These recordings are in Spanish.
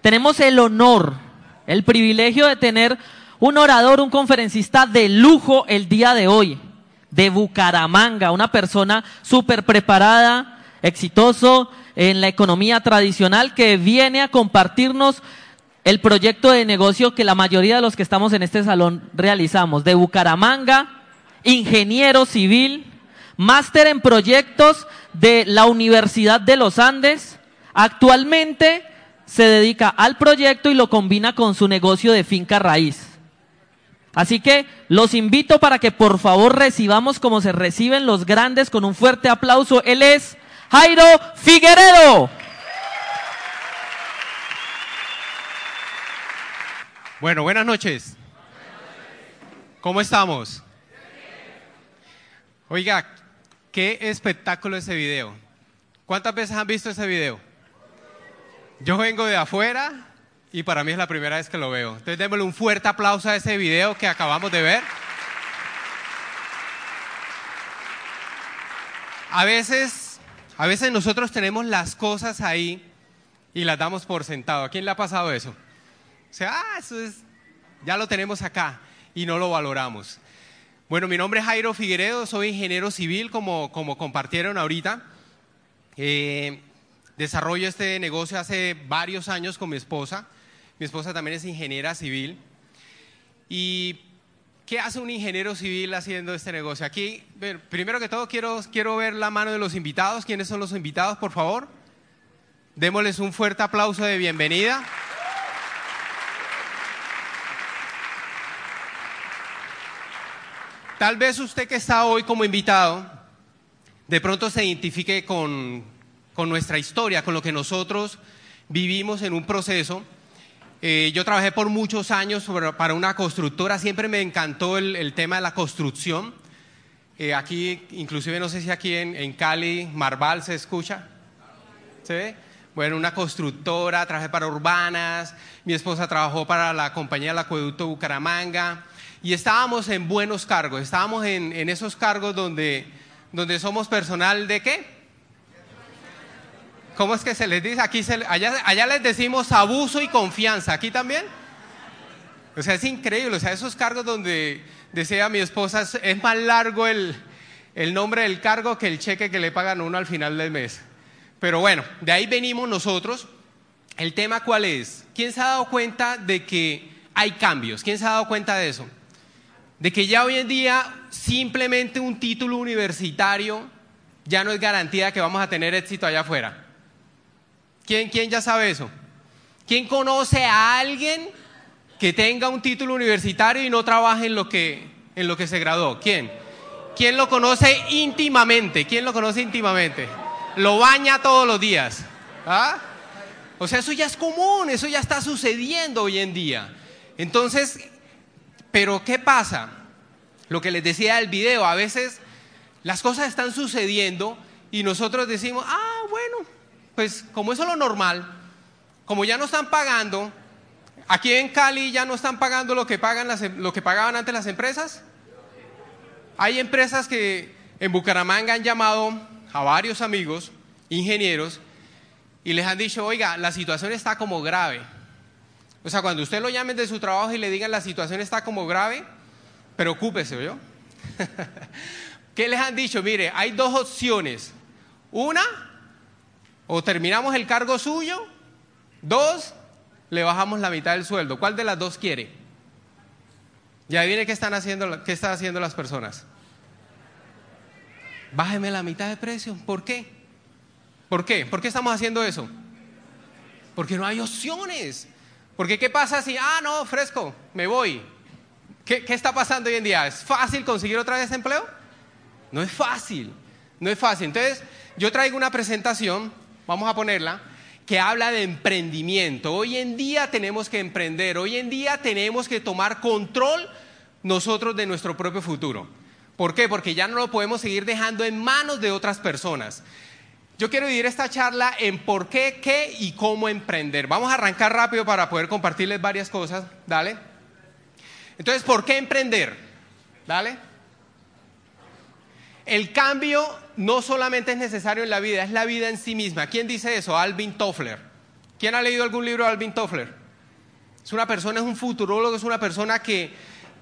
tenemos el honor, el privilegio de tener un orador, un conferencista de lujo el día de hoy, de Bucaramanga, una persona súper preparada, exitoso en la economía tradicional que viene a compartirnos el proyecto de negocio que la mayoría de los que estamos en este salón realizamos. De Bucaramanga, ingeniero civil, máster en proyectos de la Universidad de los Andes. Actualmente se dedica al proyecto y lo combina con su negocio de finca raíz. Así que los invito para que por favor recibamos como se reciben los grandes con un fuerte aplauso. Él es Jairo Figueredo. Bueno, buenas noches. ¿Cómo estamos? Oiga, qué espectáculo ese video. ¿Cuántas veces han visto ese video? Yo vengo de afuera y para mí es la primera vez que lo veo. Entonces démosle un fuerte aplauso a ese video que acabamos de ver. A veces, a veces nosotros tenemos las cosas ahí y las damos por sentado. ¿A quién le ha pasado eso? O sea, ah, eso es, ya lo tenemos acá y no lo valoramos. Bueno, mi nombre es Jairo Figueredo, soy ingeniero civil, como, como compartieron ahorita. Eh, desarrollo este negocio hace varios años con mi esposa. Mi esposa también es ingeniera civil. ¿Y qué hace un ingeniero civil haciendo este negocio? Aquí, primero que todo, quiero, quiero ver la mano de los invitados. ¿Quiénes son los invitados, por favor? Démosles un fuerte aplauso de bienvenida. Tal vez usted que está hoy como invitado, de pronto se identifique con, nuestra historia, con lo que nosotros vivimos en un proceso. Eh, yo trabajé por muchos años para una constructora, siempre me encantó el, tema de la construcción. Eh, aquí, inclusive no sé si aquí en, Cali, Marval se escucha. ¿Se ve? Bueno, una constructora, trabajé para Urbanas, mi esposa trabajó para la compañía del acueducto Bucaramanga y estábamos en buenos cargos, estábamos en, esos cargos donde, donde somos personal de qué? ¿Cómo es que se les dice? Aquí allá, allá les decimos abuso y confianza, ¿aquí también? O sea, es increíble, o sea, esos cargos donde decía mi esposa, es más largo el, el nombre del cargo que el cheque que le pagan uno al final del mes. Pero bueno, de ahí venimos nosotros. El tema cuál es? ¿Quién se ha dado cuenta de que hay cambios? ¿Quién se ha dado cuenta de eso? de que ya hoy en día simplemente un título universitario ya no es garantía que vamos a tener éxito allá afuera. ¿Quién, quién ya sabe eso? ¿Quién conoce a alguien que tenga un título universitario y no trabaje en lo que, en lo que se graduó? ¿Quién? ¿Quién lo conoce íntimamente? ¿Quién lo conoce íntimamente? Lo baña todos los días. ¿Ah? O sea, eso ya es común, eso ya está sucediendo hoy en día. Entonces, pero ¿qué pasa? Lo que les decía del video, a veces las cosas están sucediendo y nosotros decimos, ah, bueno, pues como eso es lo normal, como ya no están pagando, aquí en Cali ya no están pagando lo que, pagan las, em, lo que pagaban antes las empresas. Hay empresas que en Bucaramanga han llamado a varios amigos, ingenieros, y les han dicho, oiga, la situación está como grave o sea, cuando usted lo llame de su trabajo y le digan la situación está como grave, preocúpese, ¿yo? ¿Qué les han dicho? Mire, hay dos opciones. Una, o terminamos el cargo suyo. Dos, le bajamos la mitad del sueldo. ¿Cuál de las dos quiere? Ya viene qué están haciendo, qué están haciendo las personas. Bájeme la mitad de precio. ¿Por qué? ¿Por qué? ¿Por qué estamos haciendo eso? Porque no hay opciones. Porque ¿qué pasa si, ah, no, fresco, me voy? ¿Qué, está pasando hoy en día? ¿Es fácil conseguir otra vez empleo? No es fácil, no es fácil. Entonces, yo traigo una presentación, vamos a ponerla, que habla de emprendimiento. Hoy en día tenemos que emprender, hoy en día tenemos que tomar control nosotros de nuestro propio futuro. ¿Por qué? Porque ya no lo podemos seguir dejando en manos de otras personas. Yo quiero dividir esta charla en por qué, qué y cómo emprender. Vamos a arrancar rápido para poder compartirles varias cosas. Dale. Entonces, ¿por qué emprender? Dale. El cambio no solamente es necesario en la vida, es la vida en sí misma. ¿Quién dice eso? Alvin Toffler. ¿Quién ha leído algún libro de Alvin Toffler? Es una persona, es un futurólogo, es una persona que,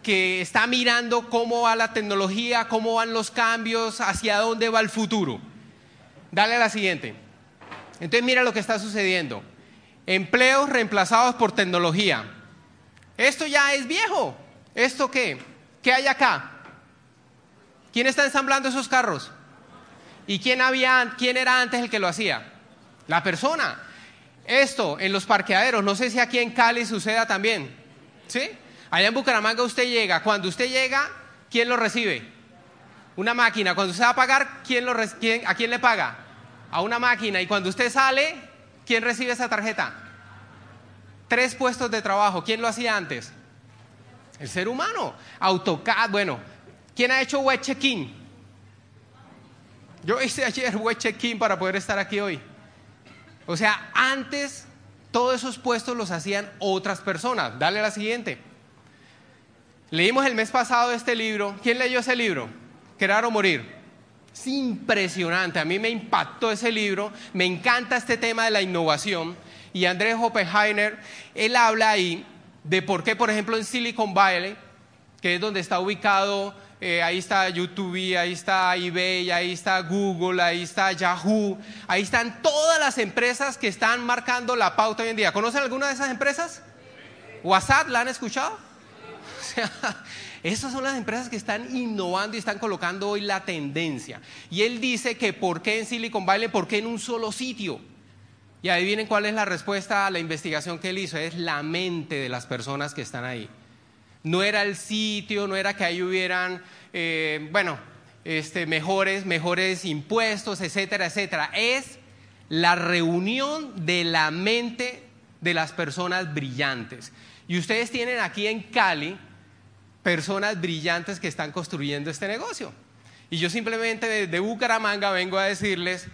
que está mirando cómo va la tecnología, cómo van los cambios, hacia dónde va el futuro. Dale a la siguiente. Entonces mira lo que está sucediendo. Empleos reemplazados por tecnología. Esto ya es viejo. ¿Esto qué? ¿Qué hay acá? ¿Quién está ensamblando esos carros? ¿Y quién, había, quién era antes el que lo hacía? La persona. Esto en los parqueaderos, no sé si aquí en Cali suceda también. ¿Sí? Allá en Bucaramanga usted llega. Cuando usted llega, ¿quién lo recibe? Una máquina. Cuando usted va a pagar, ¿quién ¿a quién le paga? A una máquina. Y cuando usted sale, ¿quién recibe esa tarjeta? Tres puestos de trabajo. ¿Quién lo hacía antes? El ser humano. AutoCAD, bueno. ¿Quién ha hecho web check-in? Yo hice ayer web check-in para poder estar aquí hoy. O sea, antes todos esos puestos los hacían otras personas. Dale la siguiente. Leímos el mes pasado este libro. ¿Quién leyó ese libro? Crear o morir. Es impresionante. A mí me impactó ese libro. Me encanta este tema de la innovación. Y Andrés Oppenheimer, él habla ahí de por qué, por ejemplo, en Silicon Valley, que es donde está ubicado, eh, ahí está YouTube, ahí está eBay, ahí está Google, ahí está Yahoo, ahí están todas las empresas que están marcando la pauta hoy en día. ¿Conocen alguna de esas empresas? ¿WhatsApp la han escuchado? O sea, esas son las empresas que están innovando y están colocando hoy la tendencia. Y él dice que por qué en Silicon Valley, por qué en un solo sitio. Y adivinen cuál es la respuesta a la investigación que él hizo. Es la mente de las personas que están ahí. No era el sitio, no era que ahí hubieran, eh, bueno, este, mejores, mejores impuestos, etcétera, etcétera. Es la reunión de la mente de las personas brillantes. Y ustedes tienen aquí en Cali personas brillantes que están construyendo este negocio. Y yo simplemente desde Bucaramanga vengo a decirles,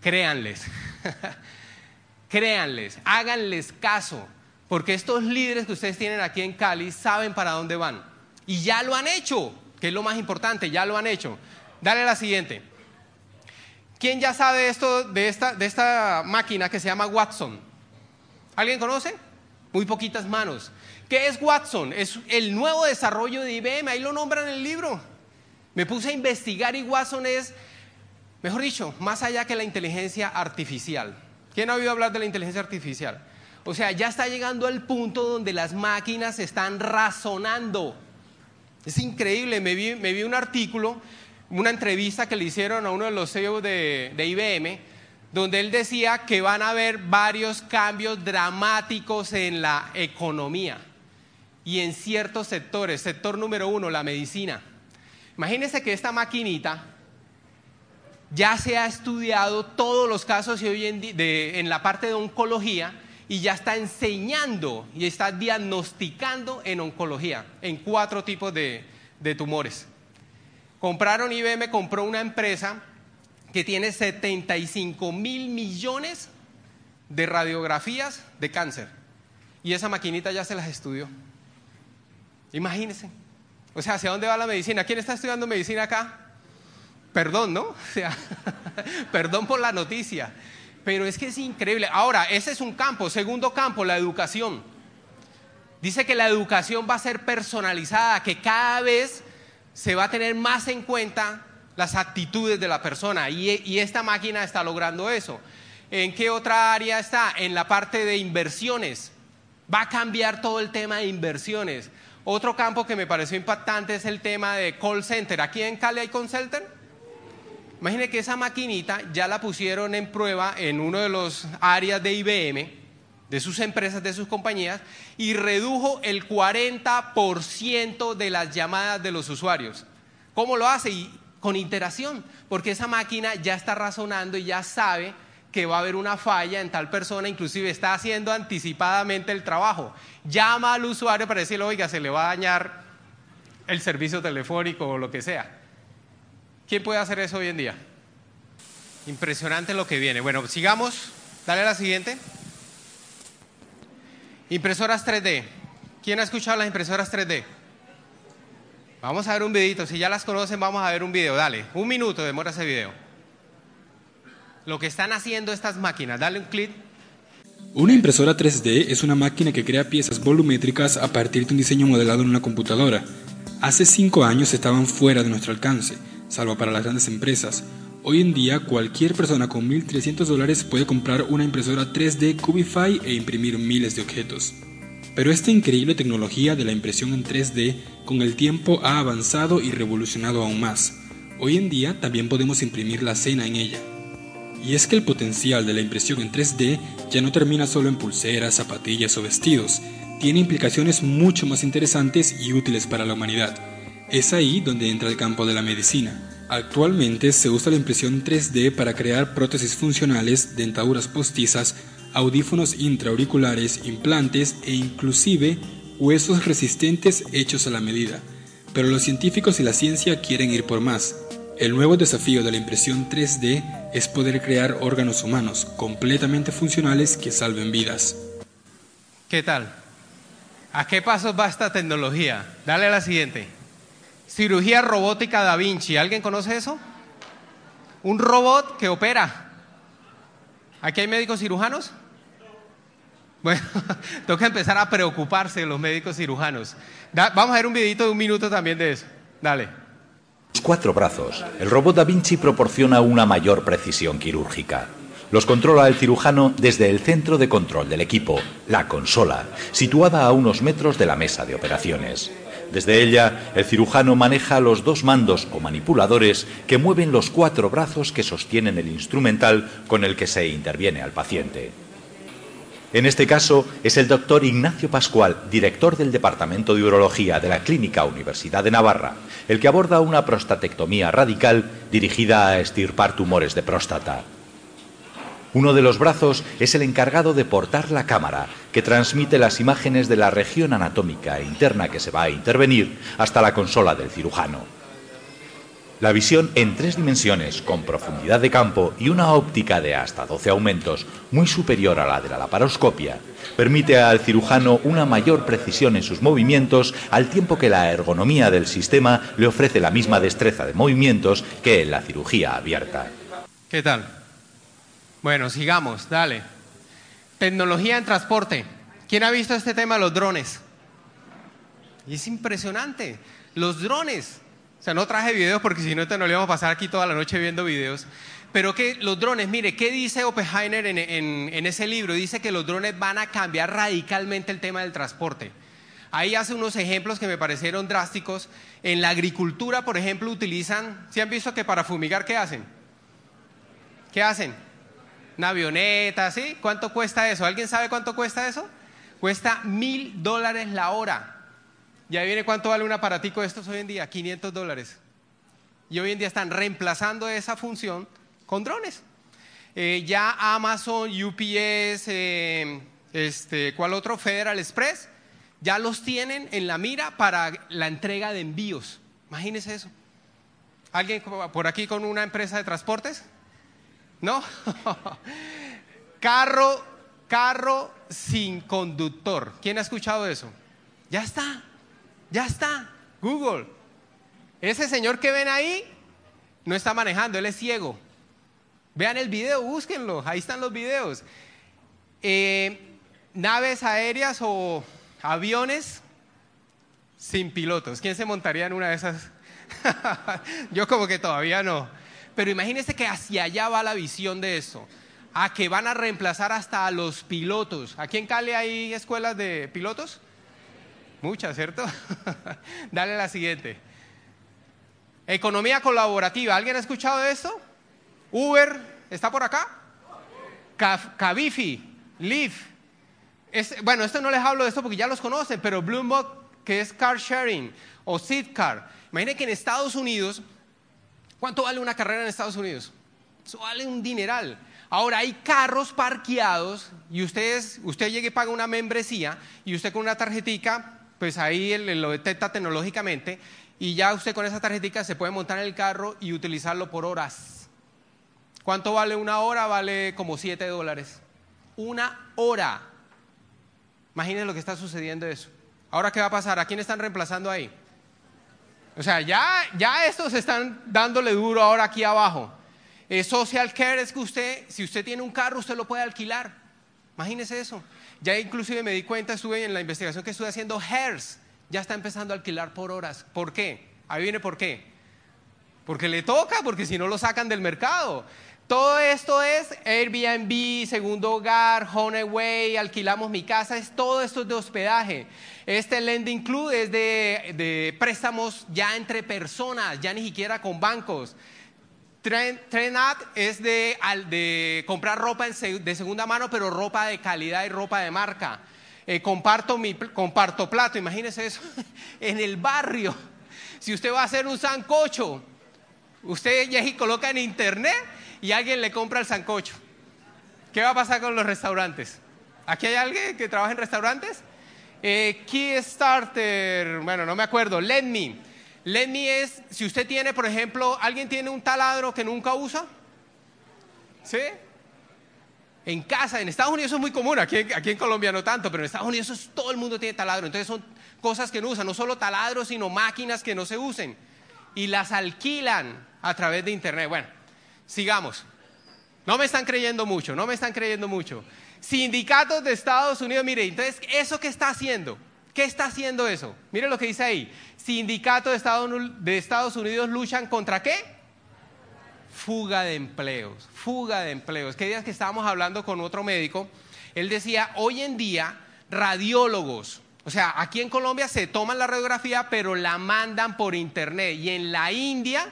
créanles. créanles, háganles caso, porque estos líderes que ustedes tienen aquí en Cali saben para dónde van. Y ya lo han hecho, que es lo más importante, ya lo han hecho. Dale la siguiente. ¿Quién ya sabe esto de esta, de esta máquina que se llama Watson? ¿Alguien conoce? Muy poquitas manos. ¿Qué es Watson? Es el nuevo desarrollo de IBM, ahí lo nombran en el libro. Me puse a investigar y Watson es, mejor dicho, más allá que la inteligencia artificial. ¿Quién ha oído hablar de la inteligencia artificial? O sea, ya está llegando al punto donde las máquinas están razonando. Es increíble, me vi, un artículo, una entrevista que le hicieron a uno de los CEOs de, IBM, donde él decía que van a haber varios cambios dramáticos en la economía y en ciertos sectores. Sector número uno, la medicina. Imagínense que esta maquinita ya se ha estudiado todos los casos y hoy en la parte de oncología y ya está enseñando y está diagnosticando en oncología, en cuatro tipos de, de tumores. Compraron, IBM compró una empresa que tiene 75 mil millones de radiografías de cáncer. Y esa maquinita ya se las estudió. Imagínense. O sea, ¿hacia dónde va la medicina? ¿Quién está estudiando medicina acá? Perdón, ¿no? O sea, perdón por la noticia. Pero es que es increíble. Ahora, ese es un campo. Segundo campo, la educación. Dice que la educación va a ser personalizada, que cada vez se va a tener más en cuenta las actitudes de la persona. Y, esta máquina está logrando eso. ¿En qué otra área está? En la parte de inversiones. Va a cambiar todo el tema de inversiones. Otro campo que me pareció impactante es el tema de call center. ¿Aquí en Cali hay call center? Imagine que esa maquinita ya la pusieron en prueba en uno de los áreas de IBM, de sus empresas, de sus compañías, y redujo el 40% de las llamadas de los usuarios. ¿Cómo lo hace? Y con interacción, porque esa máquina ya está razonando y ya sabe que va a haber una falla en tal persona, inclusive está haciendo anticipadamente el trabajo. Llama al usuario para decirle, oiga, se le va a dañar el servicio telefónico o lo que sea. ¿Quién puede hacer eso hoy en día? Impresionante lo que viene. Bueno, sigamos. Dale a la siguiente. Impresoras 3D. ¿Quién ha escuchado las impresoras 3D? Vamos a ver un videito. Si ya las conocen, vamos a ver un video. Dale, un minuto demora ese video. Lo que están haciendo estas máquinas. Dale un clic. Una impresora 3D es una máquina que crea piezas volumétricas a partir de un diseño modelado en una computadora. Hace cinco años estaban fuera de nuestro alcance, salvo para las grandes empresas. Hoy en día cualquier persona con 1.300 dólares puede comprar una impresora 3D Cubify e imprimir miles de objetos. Pero esta increíble tecnología de la impresión en 3D con el tiempo ha avanzado y revolucionado aún más. Hoy en día también podemos imprimir la cena en ella. Y es que el potencial de la impresión en 3D ya no termina solo en pulseras, zapatillas o vestidos, tiene implicaciones mucho más interesantes y útiles para la humanidad. Es ahí donde entra el campo de la medicina. Actualmente se usa la impresión 3D para crear prótesis funcionales, dentaduras postizas, audífonos intraauriculares, implantes e inclusive huesos resistentes hechos a la medida. Pero los científicos y la ciencia quieren ir por más. El nuevo desafío de la impresión 3D es poder crear órganos humanos completamente funcionales que salven vidas. ¿Qué tal? ¿A qué pasos va esta tecnología? Dale a la siguiente. Cirugía robótica Da Vinci. ¿Alguien conoce eso? Un robot que opera. ¿Aquí hay médicos cirujanos? Bueno, toca empezar a preocuparse de los médicos cirujanos. vamos a ver un videito de un minuto también de eso. Dale cuatro brazos, el robot Da Vinci proporciona una mayor precisión quirúrgica. Los controla el cirujano desde el centro de control del equipo, la consola, situada a unos metros de la mesa de operaciones. Desde ella, el cirujano maneja los dos mandos o manipuladores que mueven los cuatro brazos que sostienen el instrumental con el que se interviene al paciente. En este caso es el doctor Ignacio Pascual, director del Departamento de Urología de la Clínica Universidad de Navarra, el que aborda una prostatectomía radical dirigida a estirpar tumores de próstata. Uno de los brazos es el encargado de portar la cámara, que transmite las imágenes de la región anatómica interna que se va a intervenir hasta la consola del cirujano. La visión en tres dimensiones, con profundidad de campo y una óptica de hasta 12 aumentos, muy superior a la de la laparoscopia, permite al cirujano una mayor precisión en sus movimientos, al tiempo que la ergonomía del sistema le ofrece la misma destreza de movimientos que en la cirugía abierta. ¿Qué tal? Bueno, sigamos, dale. Tecnología en transporte. ¿Quién ha visto este tema de los drones? Y es impresionante. Los drones o sea, no traje videos porque si no, te nos íbamos a pasar aquí toda la noche viendo videos. Pero que los drones, mire, ¿qué dice Oppenheimer en, ese libro? Dice que los drones van a cambiar radicalmente el tema del transporte. Ahí hace unos ejemplos que me parecieron drásticos. En la agricultura, por ejemplo, utilizan, ¿sí han visto que para fumigar qué hacen? ¿Qué hacen? Una avioneta, ¿sí? ¿Cuánto cuesta eso? ¿Alguien sabe cuánto cuesta eso? Cuesta mil dólares la hora. Y ahí viene cuánto vale un aparatico de estos hoy en día, 500 dólares. Y hoy en día están reemplazando esa función con drones. Eh, ya Amazon, UPS, eh, este, ¿cuál otro? Federal Express, ya los tienen en la mira para la entrega de envíos. Imagínense eso. ¿Alguien por aquí con una empresa de transportes? ¿No? carro, carro sin conductor. ¿Quién ha escuchado eso? Ya está. Ya está, Google. Ese señor que ven ahí no está manejando, él es ciego. Vean el video, búsquenlo, ahí están los videos. Eh, naves aéreas o aviones sin pilotos. ¿Quién se montaría en una de esas? Yo como que todavía no. Pero imagínense que hacia allá va la visión de eso. A que van a reemplazar hasta a los pilotos. ¿Aquí en Cali hay escuelas de pilotos? Muchas, ¿cierto? Dale la siguiente. Economía colaborativa. ¿Alguien ha escuchado de esto? Uber, ¿está por acá? Cabifi, Lyft. bueno, esto no les hablo de esto porque ya los conocen, pero Bloomberg, que es car sharing, o Seedcar. Imaginen que en Estados Unidos, ¿cuánto vale una carrera en Estados Unidos? Eso vale un dineral. Ahora hay carros parqueados y ustedes, usted llega y paga una membresía y usted con una tarjetica pues ahí lo detecta tecnológicamente y ya usted con esa tarjetita se puede montar en el carro y utilizarlo por horas. ¿Cuánto vale una hora? Vale como 7 dólares. Una hora. Imagínense lo que está sucediendo eso. Ahora, ¿qué va a pasar? ¿A quién están reemplazando ahí? O sea, ya, ya estos están dándole duro ahora aquí abajo. social care es que usted, si usted tiene un carro, usted lo puede alquilar. Imagínese eso. Ya inclusive me di cuenta, estuve en la investigación que estuve haciendo, Hairs ya está empezando a alquilar por horas. ¿Por qué? Ahí viene por qué. Porque le toca, porque si no lo sacan del mercado. Todo esto es Airbnb, segundo hogar, Honeyaway, alquilamos mi casa, es todo esto de hospedaje. Este Lending Club es de, préstamos ya entre personas, ya ni siquiera con bancos. Trenat es de, comprar ropa de segunda mano, pero ropa de calidad y ropa de marca. Eh, comparto, mi, comparto plato, imagínese eso, en el barrio. Si usted va a hacer un sancocho, usted ya coloca en internet y alguien le compra el sancocho. ¿Qué va a pasar con los restaurantes? ¿Aquí hay alguien que trabaja en restaurantes? Eh, Kickstarter, bueno, no me acuerdo, Let Me. Let Me es, si usted tiene, por ejemplo, ¿alguien tiene un taladro que nunca usa? ¿Sí? En casa, en Estados Unidos es muy común, aquí, aquí en Colombia no tanto, pero en Estados Unidos todo el mundo tiene taladro. Entonces son cosas que no usan, no solo taladros, sino máquinas que no se usen. Y las alquilan a través de Internet. Bueno, sigamos. No me están creyendo mucho, no me están creyendo mucho. Sindicatos de Estados Unidos, mire, entonces, ¿eso qué está haciendo? ¿Qué está haciendo eso? Mire lo que dice ahí. Sindicatos de Estados, Unidos luchan contra qué? Fuga de empleos, fuga de empleos. ¿Qué días que estábamos hablando con otro médico? Él decía, hoy en día, radiólogos, o sea, aquí en Colombia se toman la radiografía, pero la mandan por internet. Y en la India,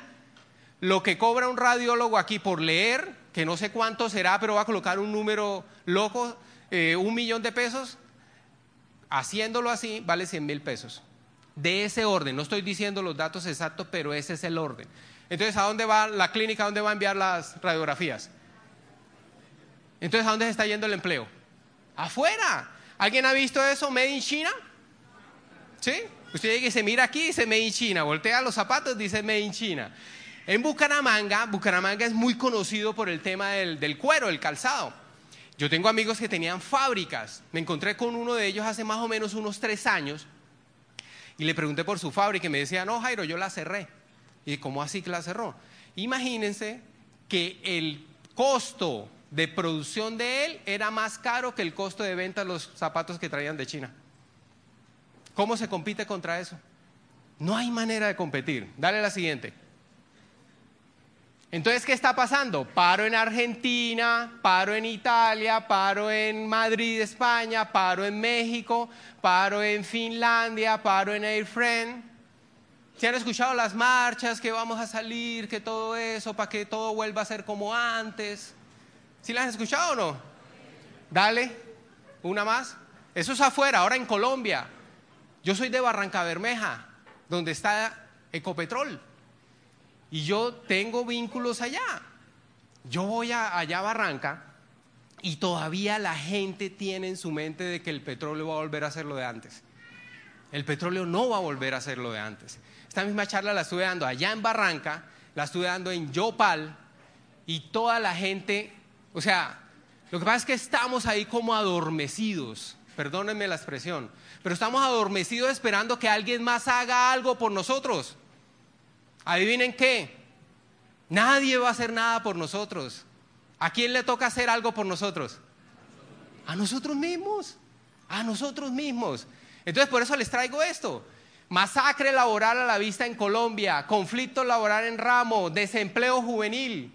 lo que cobra un radiólogo aquí por leer, que no sé cuánto será, pero va a colocar un número loco, eh, un millón de pesos, haciéndolo así, vale 100 mil pesos. De ese orden, no estoy diciendo los datos exactos, pero ese es el orden. Entonces, ¿a dónde va la clínica? ¿A dónde va a enviar las radiografías? Entonces, ¿a dónde se está yendo el empleo? Afuera. ¿Alguien ha visto eso? ¿Made in China? ¿Sí? Usted llega y se mira aquí dice Made in China. Voltea los zapatos, dice Made in China. En Bucaramanga, Bucaramanga es muy conocido por el tema del, cuero, el calzado. Yo tengo amigos que tenían fábricas. Me encontré con uno de ellos hace más o menos unos tres años y le pregunté por su fábrica y me decía, no, Jairo, yo la cerré. Y ¿cómo así que la cerró? Imagínense que el costo de producción de él era más caro que el costo de venta de los zapatos que traían de China. ¿Cómo se compite contra eso? No hay manera de competir. Dale la siguiente. Entonces, ¿qué está pasando? Paro en Argentina, paro en Italia, paro en Madrid, España, paro en México, paro en Finlandia, paro en AirFriend. ¿Se han escuchado las marchas, que vamos a salir, que todo eso, para que todo vuelva a ser como antes? ¿Sí las han escuchado o no? Dale, una más. Eso es afuera, ahora en Colombia. Yo soy de Barranca Bermeja, donde está Ecopetrol. Y yo tengo vínculos allá. Yo voy allá a Barranca y todavía la gente tiene en su mente de que el petróleo va a volver a ser lo de antes. El petróleo no va a volver a ser lo de antes. Esta misma charla la estuve dando allá en Barranca, la estuve dando en Yopal y toda la gente, o sea, lo que pasa es que estamos ahí como adormecidos, perdónenme la expresión, pero estamos adormecidos esperando que alguien más haga algo por nosotros. Adivinen qué, nadie va a hacer nada por nosotros. ¿A quién le toca hacer algo por nosotros? A nosotros mismos, a nosotros mismos. Entonces por eso les traigo esto. Masacre laboral a la vista en Colombia, conflicto laboral en ramo, desempleo juvenil.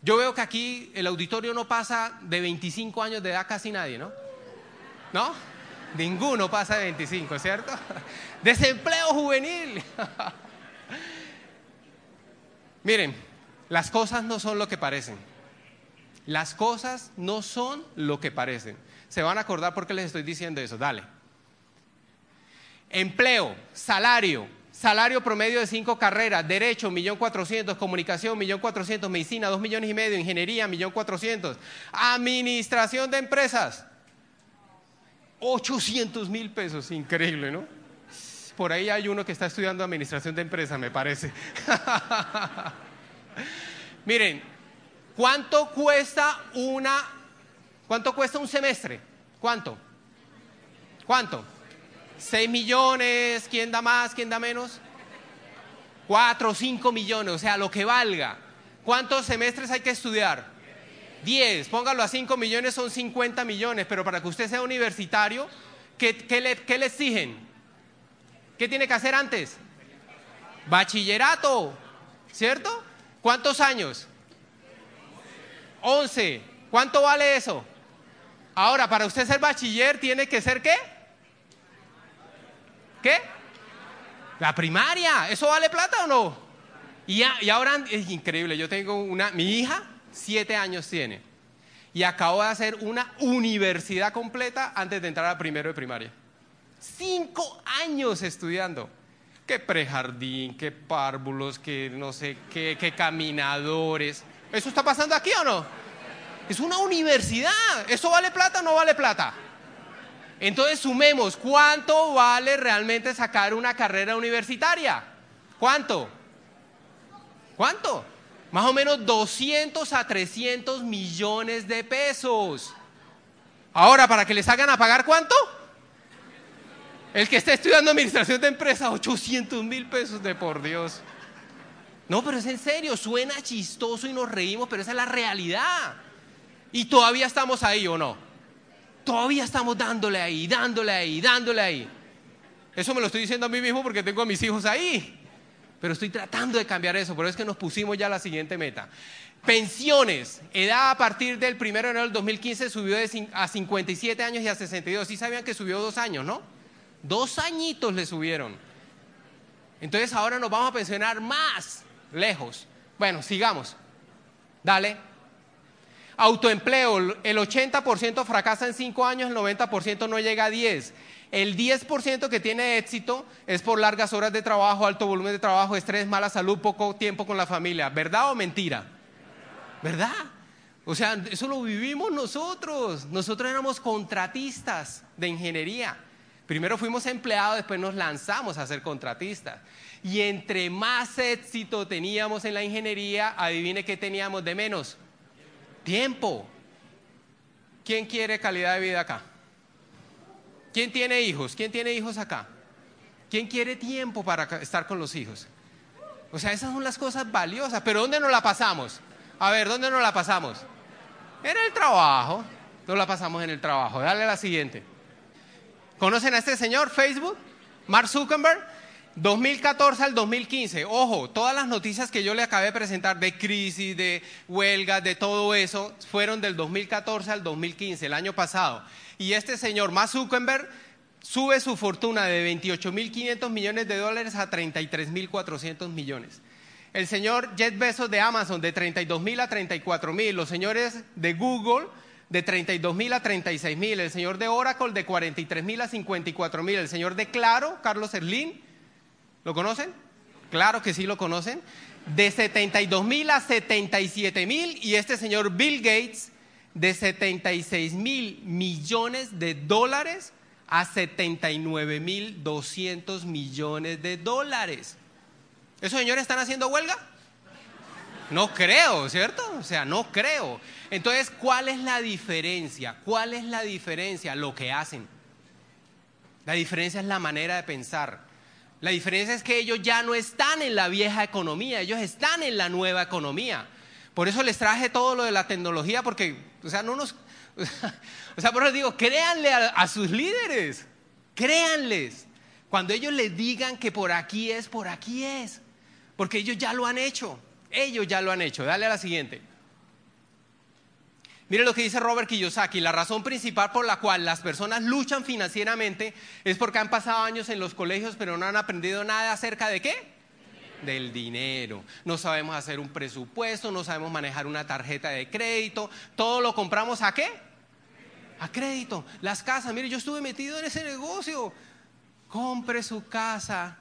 Yo veo que aquí el auditorio no pasa de 25 años de edad casi nadie, ¿no? ¿No? Ninguno pasa de 25, ¿cierto? Desempleo juvenil. Miren, las cosas no son lo que parecen. Las cosas no son lo que parecen. Se van a acordar por qué les estoy diciendo eso. Dale. Empleo, salario, salario promedio de cinco carreras, derecho, millón cuatrocientos, comunicación, millón cuatrocientos, medicina, dos millones y medio, ingeniería, millón cuatrocientos, administración de empresas, ochocientos mil pesos, increíble, ¿no? Por ahí hay uno que está estudiando administración de empresas, me parece. Miren, ¿cuánto cuesta una cuánto cuesta un semestre? ¿Cuánto? ¿Cuánto? ¿Seis millones? ¿Quién da más? ¿Quién da menos? Cuatro o cinco millones, o sea, lo que valga. ¿Cuántos semestres hay que estudiar? 10, póngalo a 5 millones, son 50 millones, pero para que usted sea universitario, ¿qué, qué le, qué le exigen? ¿Qué tiene que hacer antes? Bachillerato, ¿cierto? ¿Cuántos años? 11. ¿Cuánto vale eso? Ahora, para usted ser bachiller, ¿tiene que ser qué? ¿Qué? La primaria. ¿Eso vale plata o no? Y, ahora es increíble. Yo tengo una, mi hija, siete años tiene. Y acabo de hacer una universidad completa antes de entrar a primero de primaria. Cinco años estudiando. Que prejardín, que párvulos, que no sé qué, que caminadores. ¿Eso está pasando aquí o no? Es una universidad. ¿Eso vale plata o no vale plata? Entonces sumemos, ¿cuánto vale realmente sacar una carrera universitaria? ¿Cuánto? ¿Cuánto? Más o menos 200 a 300 millones de pesos. Ahora, para que les hagan a pagar cuánto? El que está estudiando administración de empresas, 800 mil pesos de por Dios. No, pero es en serio, suena chistoso y nos reímos, pero esa es la realidad. Y todavía estamos ahí, ¿o no? Todavía estamos dándole ahí, dándole ahí, dándole ahí. Eso me lo estoy diciendo a mí mismo porque tengo a mis hijos ahí. Pero estoy tratando de cambiar eso, pero es que nos pusimos ya la siguiente meta. Pensiones, edad a partir del 1 de enero del 2015 subió a 57 años y a 62. Sí sabían que subió dos años, ¿no? Dos añitos le subieron. Entonces ahora nos vamos a pensionar más lejos. Bueno, sigamos. Dale. Autoempleo, el 80% fracasa en 5 años, el 90% no llega a 10. El 10% que tiene éxito es por largas horas de trabajo, alto volumen de trabajo, estrés, mala salud, poco tiempo con la familia. ¿Verdad o mentira? ¿Verdad? O sea, eso lo vivimos nosotros. Nosotros éramos contratistas de ingeniería. Primero fuimos empleados, después nos lanzamos a ser contratistas. Y entre más éxito teníamos en la ingeniería, adivine qué teníamos de menos. Tiempo. ¿Quién quiere calidad de vida acá? ¿Quién tiene hijos? ¿Quién tiene hijos acá? ¿Quién quiere tiempo para estar con los hijos? O sea, esas son las cosas valiosas. Pero ¿dónde nos la pasamos? A ver, ¿dónde nos la pasamos? En el trabajo. Nos la pasamos en el trabajo. Dale a la siguiente. ¿Conocen a este señor, Facebook? Mark Zuckerberg. 2014 al 2015. Ojo, todas las noticias que yo le acabé de presentar de crisis, de huelgas, de todo eso, fueron del 2014 al 2015, el año pasado. Y este señor, Mark Zuckerberg, sube su fortuna de 28.500 millones de dólares a 33.400 millones. El señor Jeff Bezos de Amazon de 32.000 a 34.000. Los señores de Google de 32 mil a 36 mil, el señor de Oracle de 43 mil a 54 mil, el señor de Claro, Carlos Erlín, ¿lo conocen? Claro que sí lo conocen, de 72 mil a 77 mil y este señor Bill Gates de 76 mil millones de dólares a 79 mil 200 millones de dólares. ¿Esos señores están haciendo huelga? No creo, ¿cierto? O sea, no creo. Entonces, ¿cuál es la diferencia? ¿Cuál es la diferencia? Lo que hacen. La diferencia es la manera de pensar. La diferencia es que ellos ya no están en la vieja economía, ellos están en la nueva economía. Por eso les traje todo lo de la tecnología, porque, o sea, no nos... O sea, por eso digo, créanle a, a sus líderes, créanles. Cuando ellos les digan que por aquí es, por aquí es. Porque ellos ya lo han hecho. Ellos ya lo han hecho. Dale a la siguiente. Mire lo que dice Robert Kiyosaki. La razón principal por la cual las personas luchan financieramente es porque han pasado años en los colegios pero no han aprendido nada acerca de qué? Del dinero. No sabemos hacer un presupuesto, no sabemos manejar una tarjeta de crédito. Todo lo compramos a qué? A crédito. Las casas. Mire, yo estuve metido en ese negocio. Compre su casa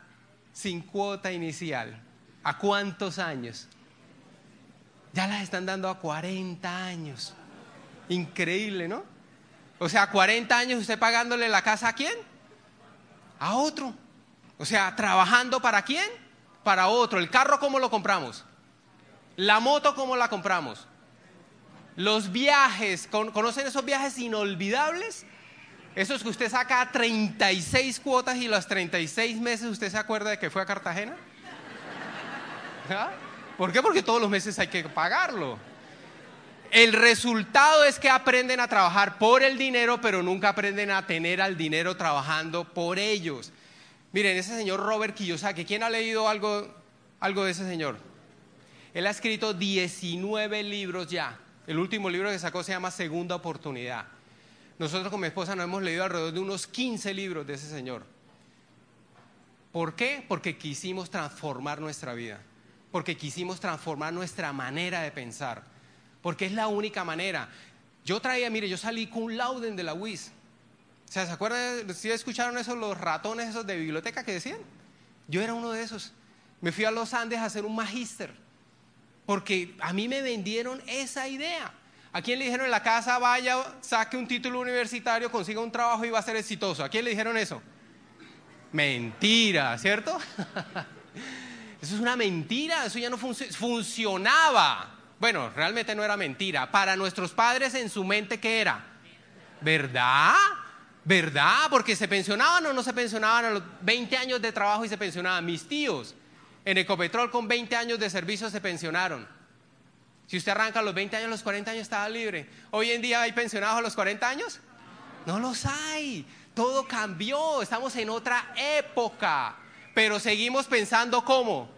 sin cuota inicial. ¿A cuántos años? Ya las están dando a 40 años. Increíble, ¿no? O sea, 40 años usted pagándole la casa a quién? A otro. O sea, trabajando para quién? Para otro. ¿El carro cómo lo compramos? ¿La moto cómo la compramos? Los viajes, ¿con- ¿conocen esos viajes inolvidables? Esos que usted saca a 36 cuotas y los 36 meses usted se acuerda de que fue a Cartagena. ¿Ah? ¿Por qué? Porque todos los meses hay que pagarlo. El resultado es que aprenden a trabajar por el dinero, pero nunca aprenden a tener al dinero trabajando por ellos. Miren, ese señor Robert Kiyosaki, ¿quién ha leído algo, algo de ese señor? Él ha escrito 19 libros ya. El último libro que sacó se llama Segunda Oportunidad. Nosotros con mi esposa nos hemos leído alrededor de unos 15 libros de ese señor. ¿Por qué? Porque quisimos transformar nuestra vida, porque quisimos transformar nuestra manera de pensar, porque es la única manera. Yo traía, mire, yo salí con un Lauden de la WIS. O sea, ¿se acuerdan? ¿Sí escucharon eso los ratones esos de biblioteca que decían? Yo era uno de esos. Me fui a los Andes a hacer un magíster, porque a mí me vendieron esa idea. ¿A quién le dijeron en la casa, vaya, saque un título universitario, consiga un trabajo y va a ser exitoso? ¿A quién le dijeron eso? Mentira, ¿cierto? Eso es una mentira, eso ya no funcionaba. Bueno, realmente no era mentira. Para nuestros padres en su mente, ¿qué era? ¿Verdad? ¿Verdad? Porque se pensionaban o no se pensionaban a los 20 años de trabajo y se pensionaban. Mis tíos en Ecopetrol con 20 años de servicio se pensionaron. Si usted arranca a los 20 años, a los 40 años estaba libre. Hoy en día hay pensionados a los 40 años. No los hay. Todo cambió, estamos en otra época, pero seguimos pensando cómo.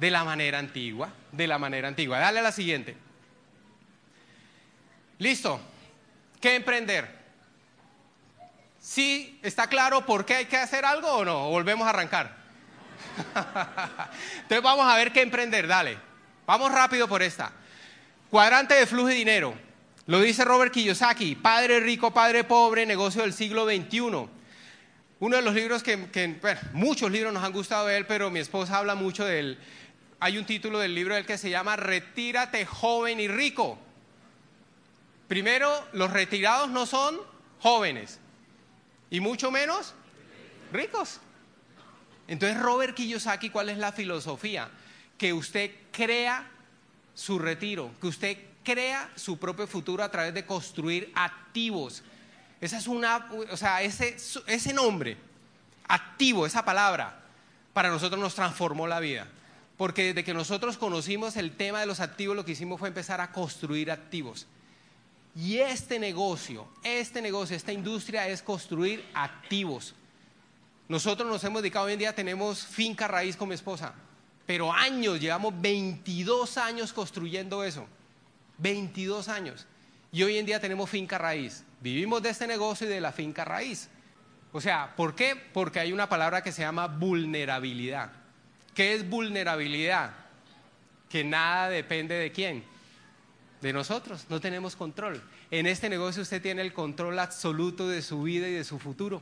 De la manera antigua, de la manera antigua. Dale a la siguiente. Listo. ¿Qué emprender? ¿Sí está claro por qué hay que hacer algo o no? volvemos a arrancar? Entonces vamos a ver qué emprender, dale. Vamos rápido por esta. Cuadrante de flujo de dinero. Lo dice Robert Kiyosaki, Padre rico, Padre pobre, negocio del siglo XXI. Uno de los libros que, bueno, muchos libros nos han gustado de él, pero mi esposa habla mucho de él. Hay un título del libro del que se llama Retírate joven y rico. Primero, los retirados no son jóvenes y mucho menos ricos. Entonces, Robert Kiyosaki, ¿cuál es la filosofía? Que usted crea su retiro, que usted crea su propio futuro a través de construir activos. Esa es una, o sea, ese, ese nombre, activo, esa palabra, para nosotros nos transformó la vida. Porque desde que nosotros conocimos el tema de los activos, lo que hicimos fue empezar a construir activos. Y este negocio, este negocio, esta industria es construir activos. Nosotros nos hemos dedicado, hoy en día tenemos finca raíz con mi esposa, pero años, llevamos 22 años construyendo eso. 22 años. Y hoy en día tenemos finca raíz. Vivimos de este negocio y de la finca raíz. O sea, ¿por qué? Porque hay una palabra que se llama vulnerabilidad. ¿Qué es vulnerabilidad? Que nada depende de quién. De nosotros, no tenemos control. En este negocio usted tiene el control absoluto de su vida y de su futuro.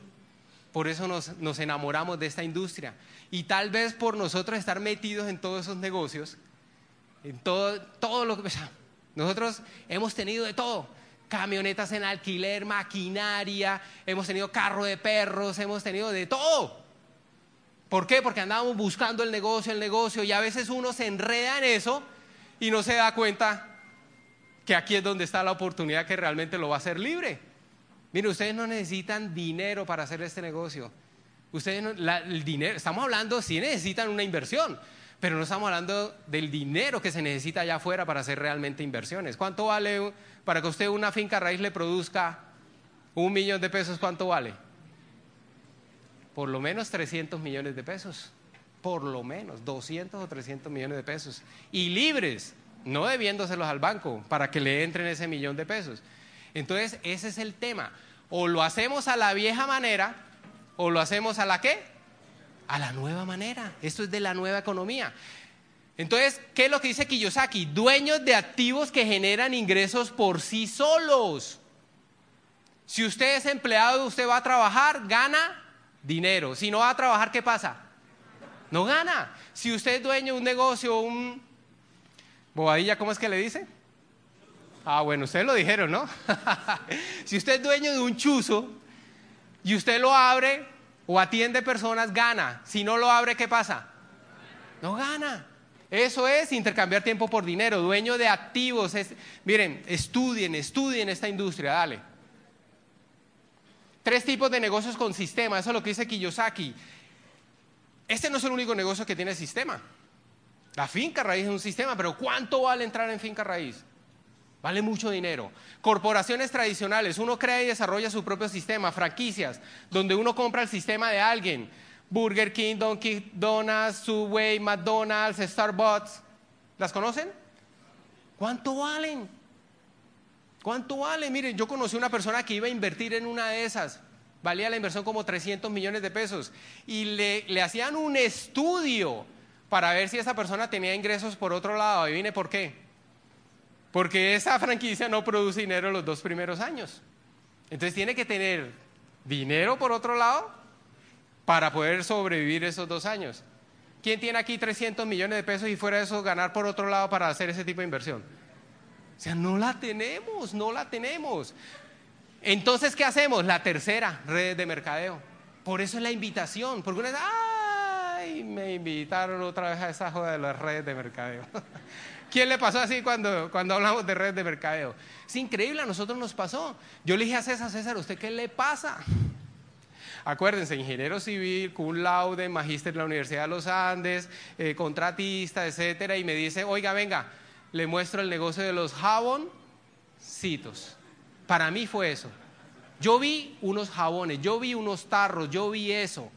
Por eso nos, nos enamoramos de esta industria. Y tal vez por nosotros estar metidos en todos esos negocios, en todo, todo lo que... Nosotros hemos tenido de todo. Camionetas en alquiler, maquinaria, hemos tenido carro de perros, hemos tenido de todo. ¿Por qué? Porque andábamos buscando el negocio, el negocio, y a veces uno se enreda en eso y no se da cuenta que aquí es donde está la oportunidad que realmente lo va a hacer libre. Mire, ustedes no necesitan dinero para hacer este negocio. Ustedes el dinero, estamos hablando si necesitan una inversión, pero no estamos hablando del dinero que se necesita allá afuera para hacer realmente inversiones. ¿Cuánto vale para que usted una finca raíz le produzca un millón de pesos? ¿Cuánto vale? Por lo menos 300 millones de pesos. Por lo menos 200 o 300 millones de pesos. Y libres, no debiéndoselos al banco para que le entren ese millón de pesos. Entonces, ese es el tema. O lo hacemos a la vieja manera o lo hacemos a la qué? a la nueva manera. Esto es de la nueva economía. Entonces, ¿qué es lo que dice Kiyosaki? Dueños de activos que generan ingresos por sí solos. Si usted es empleado, usted va a trabajar, gana dinero. Si no va a trabajar, ¿qué pasa? No gana. Si usted es dueño de un negocio, un bobadilla, ¿cómo es que le dice? Ah, bueno, ustedes lo dijeron, ¿no? si usted es dueño de un chuzo y usted lo abre, o atiende personas, gana. Si no lo abre, ¿qué pasa? No gana. Eso es intercambiar tiempo por dinero, dueño de activos. miren, estudien, estudien esta industria, dale. Tres tipos de negocios con sistema, eso es lo que dice Kiyosaki. Este no es el único negocio que tiene sistema. La finca raíz es un sistema, pero ¿cuánto vale entrar en finca raíz? Vale mucho dinero. Corporaciones tradicionales, uno crea y desarrolla su propio sistema, franquicias, donde uno compra el sistema de alguien. Burger King, Donkey Donuts, Subway, McDonald's, Starbucks. ¿Las conocen? ¿Cuánto valen? ¿Cuánto vale? Miren, yo conocí una persona que iba a invertir en una de esas. Valía la inversión como 300 millones de pesos. Y le, hacían un estudio para ver si esa persona tenía ingresos por otro lado. ¿Y vine por qué? Porque esa franquicia no produce dinero los dos primeros años. Entonces tiene que tener dinero por otro lado para poder sobrevivir esos dos años. ¿Quién tiene aquí 300 millones de pesos y fuera de eso ganar por otro lado para hacer ese tipo de inversión? O sea, no la tenemos, no la tenemos. Entonces, ¿qué hacemos? La tercera, red de mercadeo. Por eso es la invitación, porque una vez, ay, me invitaron otra vez a esa joda de las redes de mercadeo. ¿Quién le pasó así cuando, cuando hablamos de red de mercadeo? Es increíble, a nosotros nos pasó. Yo le dije a César, César, ¿usted qué le pasa? Acuérdense, ingeniero civil, cum laude, magíster de la Universidad de los Andes, eh, contratista, etcétera, y me dice, oiga, venga, le muestro el negocio de los jaboncitos. Para mí fue eso. Yo vi unos jabones, yo vi unos tarros, yo vi eso.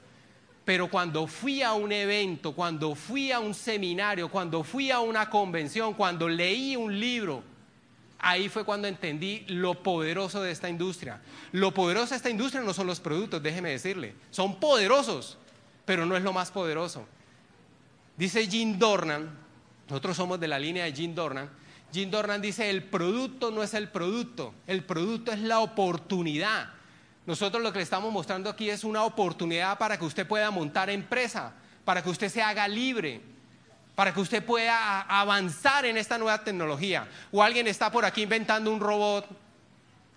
Pero cuando fui a un evento, cuando fui a un seminario, cuando fui a una convención, cuando leí un libro, ahí fue cuando entendí lo poderoso de esta industria. Lo poderoso de esta industria no son los productos, déjeme decirle. Son poderosos, pero no es lo más poderoso. Dice Jim Dornan, nosotros somos de la línea de Jim Dornan. Jim Dornan dice, el producto no es el producto, el producto es la oportunidad. Nosotros lo que le estamos mostrando aquí es una oportunidad para que usted pueda montar empresa, para que usted se haga libre, para que usted pueda avanzar en esta nueva tecnología. O alguien está por aquí inventando un robot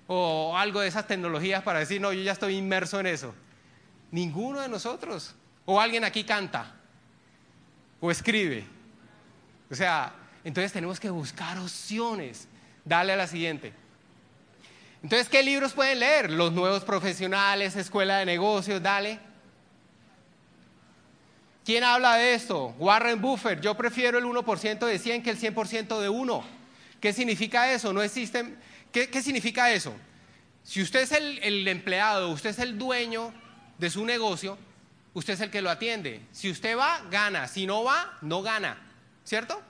o algo de esas tecnologías para decir, no, yo ya estoy inmerso en eso. Ninguno de nosotros. O alguien aquí canta o escribe. O sea, entonces tenemos que buscar opciones. Dale a la siguiente. Entonces, ¿qué libros pueden leer? Los nuevos profesionales, escuela de negocios, dale. ¿Quién habla de esto? Warren Buffett. Yo prefiero el 1% de 100 que el 100% de 1. ¿Qué significa eso? No existen. ¿Qué, qué significa eso? Si usted es el, el empleado, usted es el dueño de su negocio, usted es el que lo atiende. Si usted va, gana. Si no va, no gana. ¿Cierto?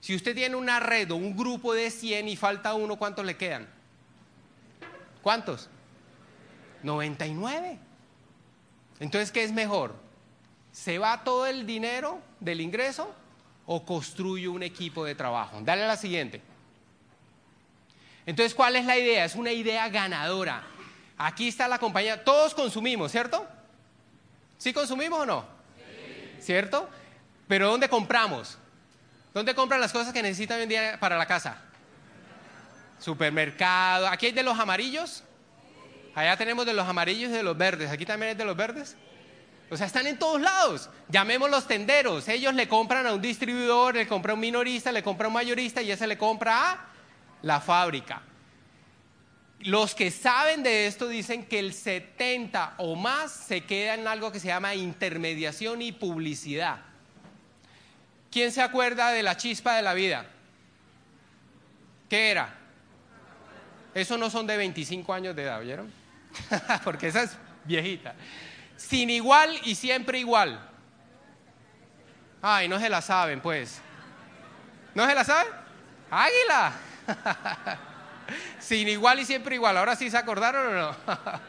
Si usted tiene una red o un grupo de 100 y falta uno, ¿cuántos le quedan? ¿Cuántos? 99. Entonces, ¿qué es mejor? ¿Se va todo el dinero del ingreso o construye un equipo de trabajo? Dale a la siguiente. Entonces, ¿cuál es la idea? Es una idea ganadora. Aquí está la compañía. Todos consumimos, ¿cierto? ¿Sí consumimos o no? ¿Cierto? Pero ¿dónde compramos? ¿Dónde compran las cosas que necesitan hoy en día para la casa? Supermercado. ¿Aquí hay de los amarillos? Allá tenemos de los amarillos y de los verdes. ¿Aquí también hay de los verdes? O sea, están en todos lados. Llamemos los tenderos. Ellos le compran a un distribuidor, le compra a un minorista, le compra a un mayorista y ese le compra a la fábrica. Los que saben de esto dicen que el 70 o más se queda en algo que se llama intermediación y publicidad. ¿Quién se acuerda de la chispa de la vida? ¿Qué era? Eso no son de 25 años de edad, ¿oyeron? Porque esa es viejita. Sin igual y siempre igual. Ay, no se la saben, pues. ¿No se la saben? Águila. Sin igual y siempre igual. Ahora sí se acordaron o no.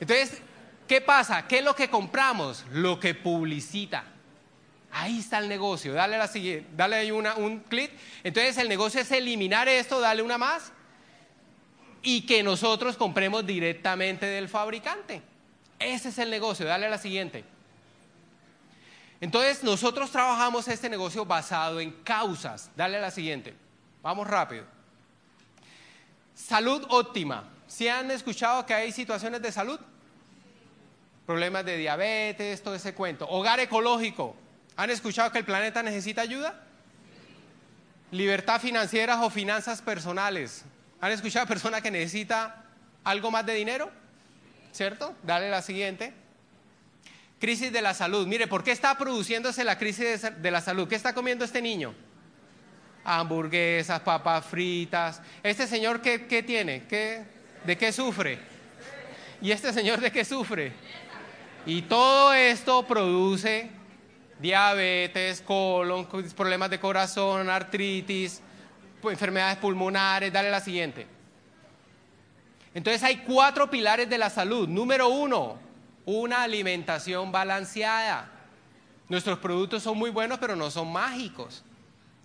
Entonces, ¿qué pasa? ¿Qué es lo que compramos? Lo que publicita. Ahí está el negocio. Dale, la siguiente, dale ahí una, un clic. Entonces, el negocio es eliminar esto, dale una más y que nosotros compremos directamente del fabricante. Ese es el negocio, dale a la siguiente. Entonces nosotros trabajamos este negocio basado en causas. Dale a la siguiente. Vamos rápido. Salud óptima. ¿Si han escuchado que hay situaciones de salud? Problemas de diabetes, todo ese cuento. Hogar ecológico. ¿Han escuchado que el planeta necesita ayuda? Libertad financiera o finanzas personales. ¿Han escuchado a persona que necesita algo más de dinero? ¿Cierto? Dale la siguiente. Crisis de la salud. Mire, ¿por qué está produciéndose la crisis de la salud? ¿Qué está comiendo este niño? hamburguesas, papas fritas. ¿Este señor qué, qué tiene? ¿Qué, ¿De qué sufre? ¿Y este señor de qué sufre? Y todo esto produce diabetes, colon, problemas de corazón, artritis, enfermedades pulmonares. Dale la siguiente. Entonces hay cuatro pilares de la salud. Número uno, una alimentación balanceada. Nuestros productos son muy buenos, pero no son mágicos.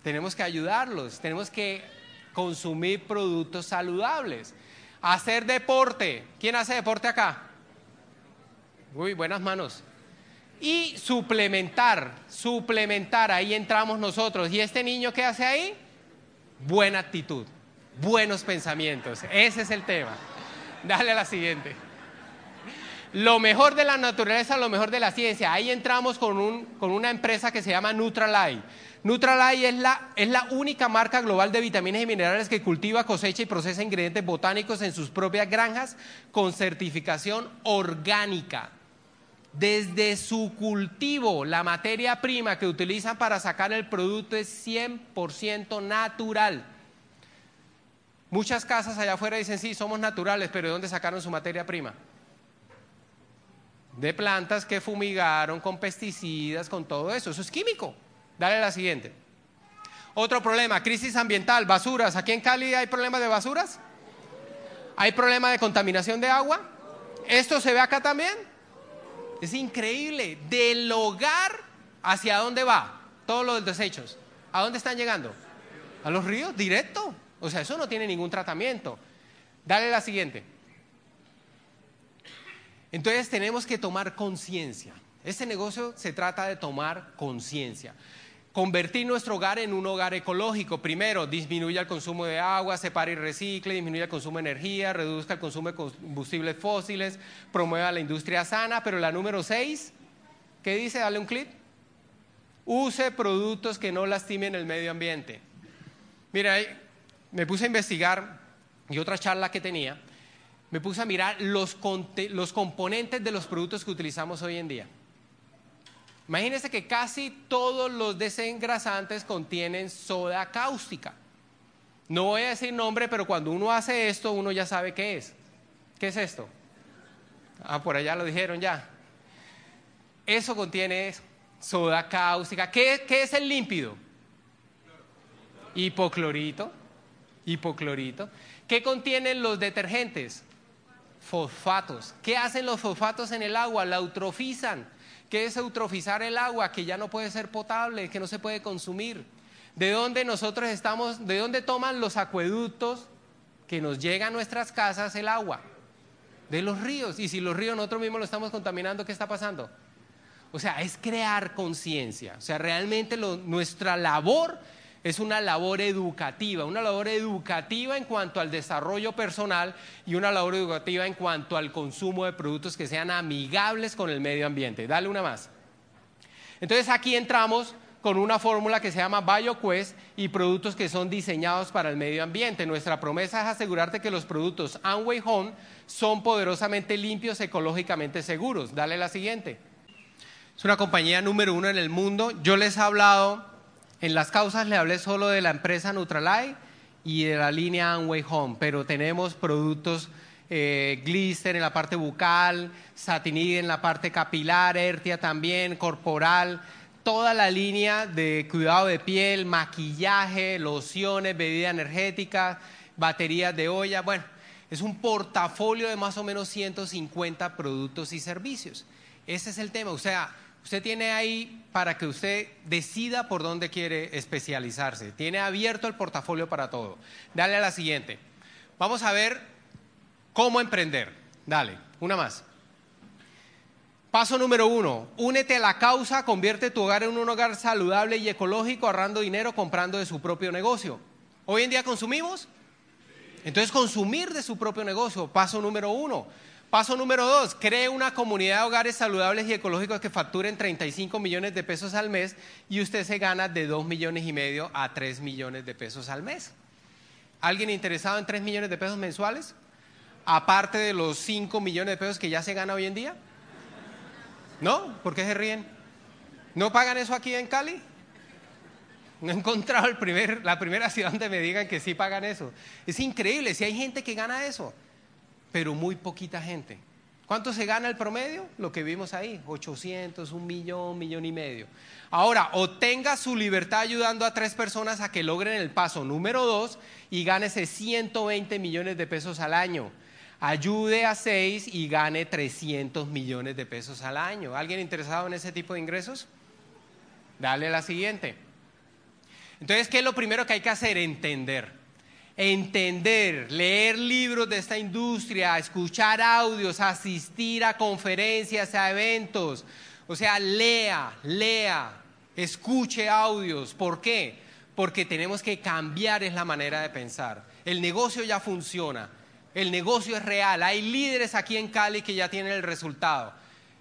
Tenemos que ayudarlos, tenemos que consumir productos saludables. Hacer deporte. ¿Quién hace deporte acá? Uy, buenas manos. Y suplementar, suplementar, ahí entramos nosotros. ¿Y este niño qué hace ahí? Buena actitud, buenos pensamientos. Ese es el tema. Dale a la siguiente. Lo mejor de la naturaleza, lo mejor de la ciencia. Ahí entramos con, un, con una empresa que se llama Nutralite. Nutralite es la, es la única marca global de vitaminas y minerales que cultiva, cosecha y procesa ingredientes botánicos en sus propias granjas con certificación orgánica. Desde su cultivo, la materia prima que utilizan para sacar el producto es 100% natural. Muchas casas allá afuera dicen, sí, somos naturales, pero ¿de dónde sacaron su materia prima? de plantas que fumigaron con pesticidas, con todo eso. Eso es químico. Dale la siguiente. Otro problema, crisis ambiental, basuras. ¿Aquí en Cali hay problemas de basuras? ¿Hay problema de contaminación de agua? ¿Esto se ve acá también? Es increíble. Del hogar, ¿hacia dónde va? Todos los desechos. ¿A dónde están llegando? A los ríos, directo. O sea, eso no tiene ningún tratamiento. Dale la siguiente. Entonces tenemos que tomar conciencia. Este negocio se trata de tomar conciencia. Convertir nuestro hogar en un hogar ecológico. Primero, disminuya el consumo de agua, separe y recicle, disminuya el consumo de energía, reduzca el consumo de combustibles fósiles, promueva la industria sana. Pero la número seis, ¿qué dice? Dale un clic. Use productos que no lastimen el medio ambiente. Mira, me puse a investigar y otra charla que tenía me puse a mirar los, los componentes de los productos que utilizamos hoy en día. Imagínense que casi todos los desengrasantes contienen soda cáustica. No voy a decir nombre, pero cuando uno hace esto, uno ya sabe qué es. ¿Qué es esto? Ah, por allá lo dijeron ya. Eso contiene soda cáustica. ¿Qué, qué es el límpido? Hipoclorito. Hipoclorito. ¿Qué contienen los detergentes? fosfatos. ¿Qué hacen los fosfatos en el agua? La eutrofizan. ¿Qué es eutrofizar el agua? Que ya no puede ser potable, que no se puede consumir. ¿De dónde nosotros estamos? ¿De dónde toman los acueductos que nos llegan a nuestras casas el agua? De los ríos. Y si los ríos nosotros mismos lo estamos contaminando, ¿qué está pasando? O sea, es crear conciencia. O sea, realmente nuestra labor es una labor educativa, una labor educativa en cuanto al desarrollo personal y una labor educativa en cuanto al consumo de productos que sean amigables con el medio ambiente. Dale una más. Entonces aquí entramos con una fórmula que se llama BioQuest y productos que son diseñados para el medio ambiente. Nuestra promesa es asegurarte que los productos Amway Home son poderosamente limpios, ecológicamente seguros. Dale la siguiente. Es una compañía número uno en el mundo. Yo les he hablado en las causas le hablé solo de la empresa Nutralite y de la línea Amway Home, pero tenemos productos eh, Glister en la parte bucal, Satinide en la parte capilar, Ertia también, corporal, toda la línea de cuidado de piel, maquillaje, lociones, bebidas energéticas, baterías de olla, bueno, es un portafolio de más o menos 150 productos y servicios. Ese es el tema, o sea, Usted tiene ahí para que usted decida por dónde quiere especializarse. Tiene abierto el portafolio para todo. Dale a la siguiente. Vamos a ver cómo emprender. Dale, una más. Paso número uno, únete a la causa, convierte tu hogar en un hogar saludable y ecológico, ahorrando dinero, comprando de su propio negocio. Hoy en día consumimos, entonces consumir de su propio negocio. Paso número uno, Paso número dos, cree una comunidad de hogares saludables y ecológicos que facturen 35 millones de pesos al mes y usted se gana de 2 millones y medio a 3 millones de pesos al mes. ¿Alguien interesado en 3 millones de pesos mensuales? Aparte de los 5 millones de pesos que ya se gana hoy en día. ¿No? ¿Por qué se ríen? ¿No pagan eso aquí en Cali? No he encontrado el primer, la primera ciudad donde me digan que sí pagan eso. Es increíble, si hay gente que gana eso, pero muy poquita gente. ¿Cuánto se gana el promedio? Lo que vimos ahí, 800, un millón, millón y medio. Ahora, obtenga su libertad ayudando a tres personas a que logren el paso número dos y gánese 120 millones de pesos al año. Ayude a seis y gane 300 millones de pesos al año. ¿Alguien interesado en ese tipo de ingresos? Dale la siguiente. Entonces, ¿qué es lo primero que hay que hacer? Entender entender, leer libros de esta industria, escuchar audios, asistir a conferencias, a eventos. O sea, lea, lea, escuche audios. ¿Por qué? Porque tenemos que cambiar es la manera de pensar. El negocio ya funciona, el negocio es real. Hay líderes aquí en Cali que ya tienen el resultado.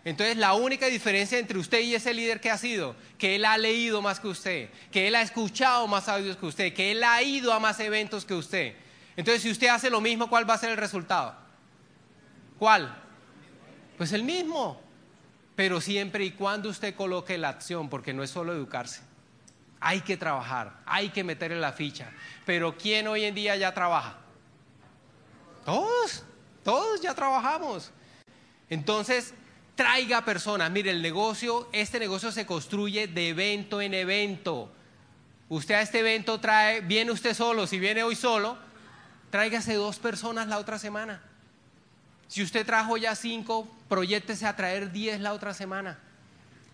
Entonces la única diferencia entre usted y ese líder que ha sido, que él ha leído más que usted, que él ha escuchado más audios que usted, que él ha ido a más eventos que usted. Entonces si usted hace lo mismo, ¿cuál va a ser el resultado? ¿Cuál? Pues el mismo. Pero siempre y cuando usted coloque la acción, porque no es solo educarse. Hay que trabajar, hay que meterle la ficha. Pero ¿quién hoy en día ya trabaja? Todos, todos ya trabajamos. Entonces, traiga personas. Mire, el negocio, este negocio se construye de evento en evento. Usted a este evento trae, viene usted solo, si viene hoy solo, tráigase dos personas la otra semana. Si usted trajo ya cinco, proyectese a traer diez la otra semana.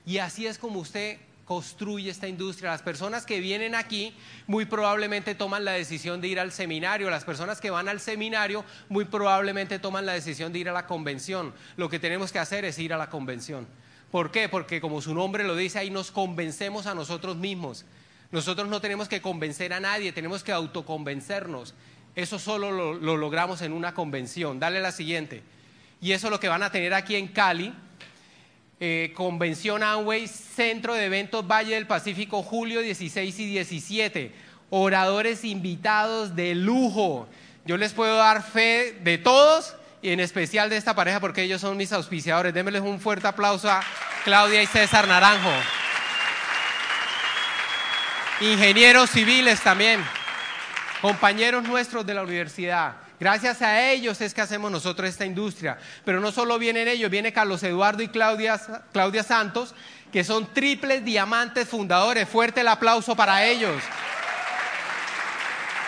Y así es como usted construye esta industria. Las personas que vienen aquí muy probablemente toman la decisión de ir al seminario. Las personas que van al seminario muy probablemente toman la decisión de ir a la convención. Lo que tenemos que hacer es ir a la convención. ¿Por qué? Porque como su nombre lo dice, ahí nos convencemos a nosotros mismos. Nosotros no tenemos que convencer a nadie, tenemos que autoconvencernos. Eso solo lo, lo logramos en una convención. Dale la siguiente. Y eso es lo que van a tener aquí en Cali eh, Convención Amway, Centro de Eventos Valle del Pacífico, julio 16 y 17. Oradores invitados de lujo. Yo les puedo dar fe de todos y en especial de esta pareja porque ellos son mis auspiciadores. Démosles un fuerte aplauso a Claudia y César Naranjo. Ingenieros civiles también, compañeros nuestros de la universidad. Gracias a ellos es que hacemos nosotros esta industria. Pero no solo vienen ellos, viene Carlos Eduardo y Claudia, Santos, que son triples diamantes fundadores. Fuerte el aplauso para ellos.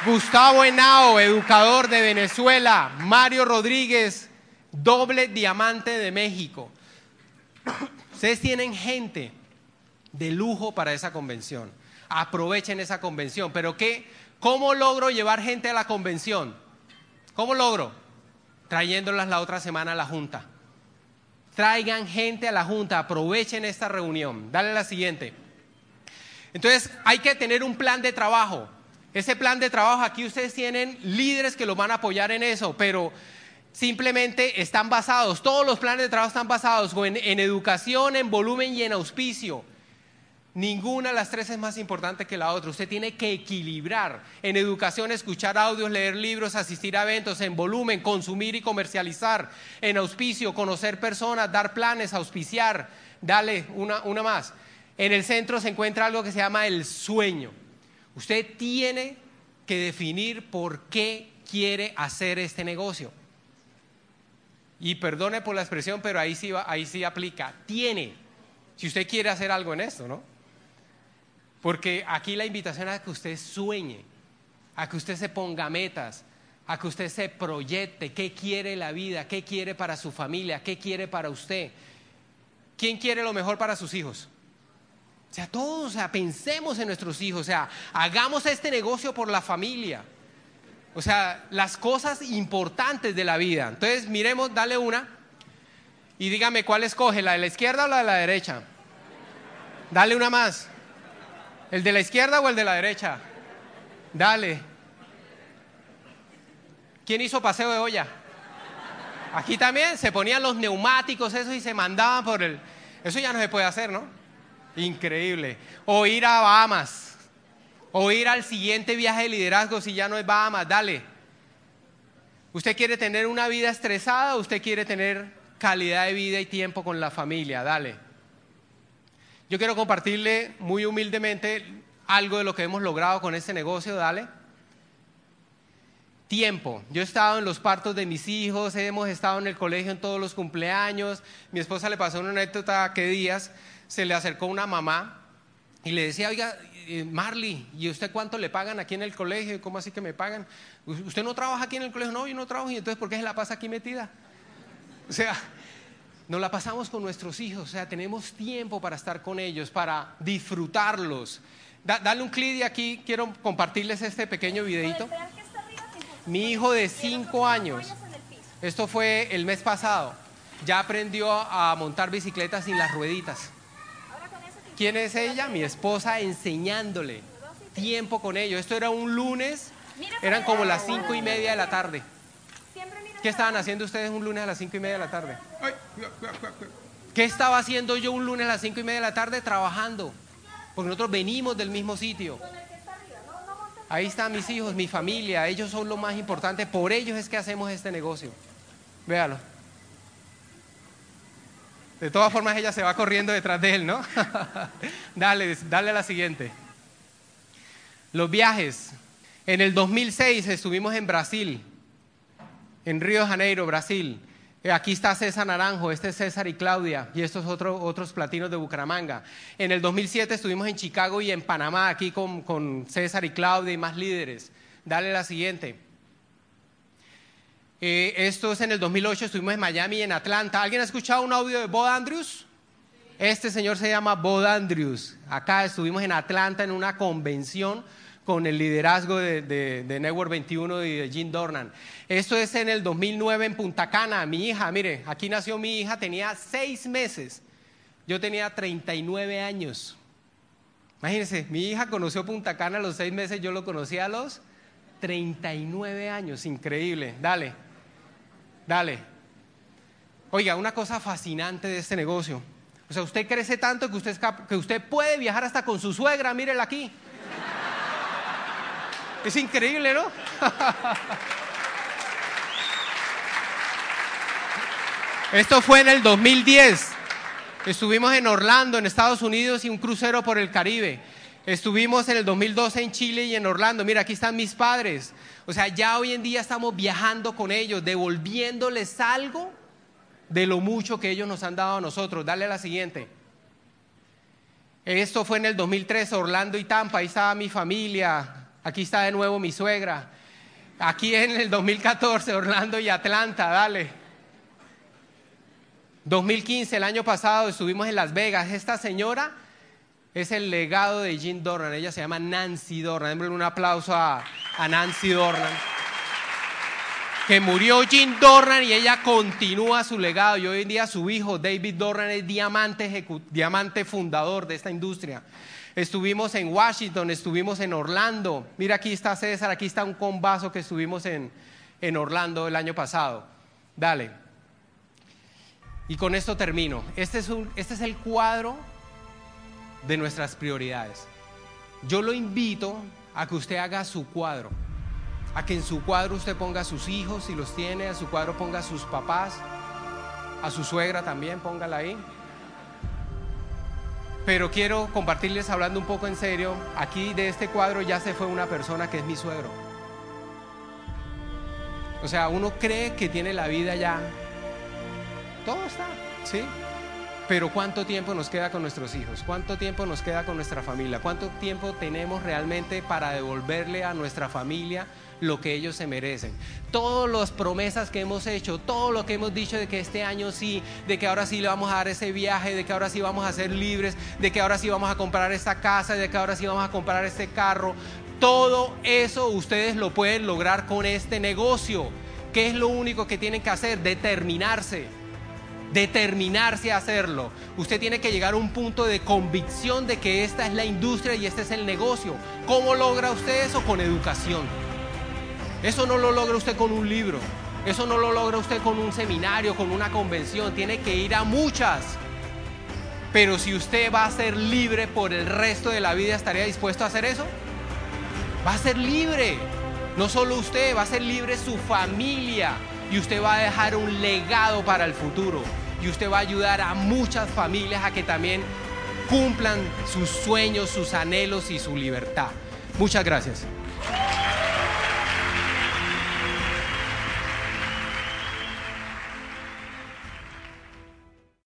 Gustavo Henao, educador de Venezuela. Mario Rodríguez, doble diamante de México. Ustedes tienen gente de lujo para esa convención. Aprovechen esa convención. Pero ¿qué? ¿Cómo logro llevar gente a la convención? ¿Cómo logro? Trayéndolas la otra semana a la Junta. Traigan gente a la Junta, aprovechen esta reunión. Dale la siguiente. Entonces, hay que tener un plan de trabajo. Ese plan de trabajo, aquí ustedes tienen líderes que lo van a apoyar en eso, pero simplemente están basados, todos los planes de trabajo están basados en, en educación, en volumen y en auspicio. Ninguna de las tres es más importante que la otra. Usted tiene que equilibrar en educación, escuchar audios, leer libros, asistir a eventos, en volumen, consumir y comercializar, en auspicio, conocer personas, dar planes, auspiciar. Dale una, una más. En el centro se encuentra algo que se llama el sueño. Usted tiene que definir por qué quiere hacer este negocio. Y perdone por la expresión, pero ahí sí, ahí sí aplica. Tiene. Si usted quiere hacer algo en esto, ¿no? Porque aquí la invitación es a que usted sueñe, a que usted se ponga metas, a que usted se proyecte qué quiere la vida, qué quiere para su familia, qué quiere para usted. ¿Quién quiere lo mejor para sus hijos? O sea, todos, o sea, pensemos en nuestros hijos, o sea, hagamos este negocio por la familia. O sea, las cosas importantes de la vida. Entonces, miremos, dale una y dígame cuál escoge, la de la izquierda o la de la derecha. Dale una más. ¿El de la izquierda o el de la derecha? Dale. ¿Quién hizo paseo de olla? Aquí también se ponían los neumáticos, eso y se mandaban por el... Eso ya no se puede hacer, ¿no? Increíble. O ir a Bahamas. O ir al siguiente viaje de liderazgo si ya no es Bahamas. Dale. ¿Usted quiere tener una vida estresada o usted quiere tener calidad de vida y tiempo con la familia? Dale. Yo quiero compartirle muy humildemente algo de lo que hemos logrado con este negocio, dale. Tiempo. Yo he estado en los partos de mis hijos, hemos estado en el colegio en todos los cumpleaños. Mi esposa le pasó una anécdota que días se le acercó una mamá y le decía, oiga, eh, Marley, ¿y usted cuánto le pagan aquí en el colegio? ¿Cómo así que me pagan? ¿Usted no trabaja aquí en el colegio? No, yo no trabajo. ¿Y entonces por qué se la pasa aquí metida? O sea, nos la pasamos con nuestros hijos, o sea, tenemos tiempo para estar con ellos, para disfrutarlos. dale un clic de aquí, quiero compartirles este pequeño videito. Mi hijo de 5 años, esto fue el mes pasado, ya aprendió a montar bicicleta sin las rueditas. ¿Quién es ella? Mi esposa enseñándole tiempo con ellos. Esto era un lunes, eran como las cinco y media de la tarde. ¿Qué estaban haciendo ustedes un lunes a las cinco y media de la tarde? ¿Qué estaba haciendo yo un lunes a las cinco y media de la tarde? Trabajando. Porque nosotros venimos del mismo sitio. Ahí están mis hijos, mi familia, ellos son lo más importante, por ellos es que hacemos este negocio. Véalo. De todas formas ella se va corriendo detrás de él, ¿no? dale, dale a la siguiente. Los viajes. En el 2006 estuvimos en Brasil en Río de Janeiro, Brasil. Eh, aquí está César Naranjo, este es César y Claudia, y estos otros otros platinos de Bucaramanga. En el 2007 estuvimos en Chicago y en Panamá, aquí con, César y Claudia y más líderes. Dale la siguiente. Eh, esto es en el 2008, estuvimos en Miami y en Atlanta. ¿Alguien ha escuchado un audio de Bob Andrews? Este señor se llama Bob Andrews. Acá estuvimos en Atlanta en una convención con el liderazgo de, Network 21 y de Jim Dornan. Esto es en el 2009 en Punta Cana. Mi hija, mire, aquí nació mi hija, tenía seis meses. Yo tenía 39 años. Imagínense, mi hija conoció Punta Cana a los seis meses, yo lo conocí a los 39 años. Increíble. Dale, dale. Oiga, una cosa fascinante de este negocio. O sea, usted crece tanto que usted, que usted puede viajar hasta con su suegra, mírela aquí. Es increíble, ¿no? Esto fue en el 2010. Estuvimos en Orlando, en Estados Unidos, y un crucero por el Caribe. Estuvimos en el 2012 en Chile y en Orlando. Mira, aquí están mis padres. O sea, ya hoy en día estamos viajando con ellos, devolviéndoles algo de lo mucho que ellos nos han dado a nosotros. Dale a la siguiente. Esto fue en el 2013, Orlando y Tampa. Ahí estaba mi familia, Aquí está de nuevo mi suegra. Aquí en el 2014, Orlando y Atlanta, dale. 2015, el año pasado, estuvimos en Las Vegas. Esta señora es el legado de Jean Dornan. Ella se llama Nancy Dornan. Démosle un aplauso a, Nancy Dornan. Que murió Jean Dornan y ella continúa su legado. Y hoy en día su hijo, David Dornan, es diamante, diamante fundador de esta industria. Estuvimos en Washington, estuvimos en Orlando. Mira, aquí está César, aquí está un combazo que estuvimos en, Orlando el año pasado. Dale. Y con esto termino. Este es, este es el cuadro de nuestras prioridades. Yo lo invito a que usted haga su cuadro. A que en su cuadro usted ponga a sus hijos, si los tiene, a su cuadro ponga a sus papás, a su suegra también, póngala ahí. Pero quiero compartirles hablando un poco en serio, aquí de este cuadro ya se fue una persona que es mi suegro. O sea, uno cree que tiene la vida ya. Todo está, ¿sí? Pero ¿cuánto tiempo nos queda con nuestros hijos? ¿Cuánto tiempo nos queda con nuestra familia? ¿Cuánto tiempo tenemos realmente para devolverle a nuestra familia lo que ellos se merecen. Todas las promesas que hemos hecho, todo lo que hemos dicho de que este año sí, de que ahora sí le vamos a dar ese viaje, de que ahora sí vamos a ser libres, de que ahora sí vamos a comprar esta casa, de que ahora sí vamos a comprar este carro, todo eso ustedes lo pueden lograr con este negocio. ¿Qué es lo único que tienen que hacer? Determinarse determinarse a hacerlo. Usted tiene que llegar a un punto de convicción de que esta es la industria y este es el negocio. ¿Cómo logra usted eso? Con educación. Eso no lo logra usted con un libro. Eso no lo logra usted con un seminario, con una convención. Tiene que ir a muchas. Pero si usted va a ser libre por el resto de la vida, ¿estaría dispuesto a hacer eso? Va a ser libre. No solo usted, va a ser libre su familia. Y usted va a dejar un legado para el futuro. Y usted va a ayudar a muchas familias a que también cumplan sus sueños, sus anhelos y su libertad. Muchas gracias.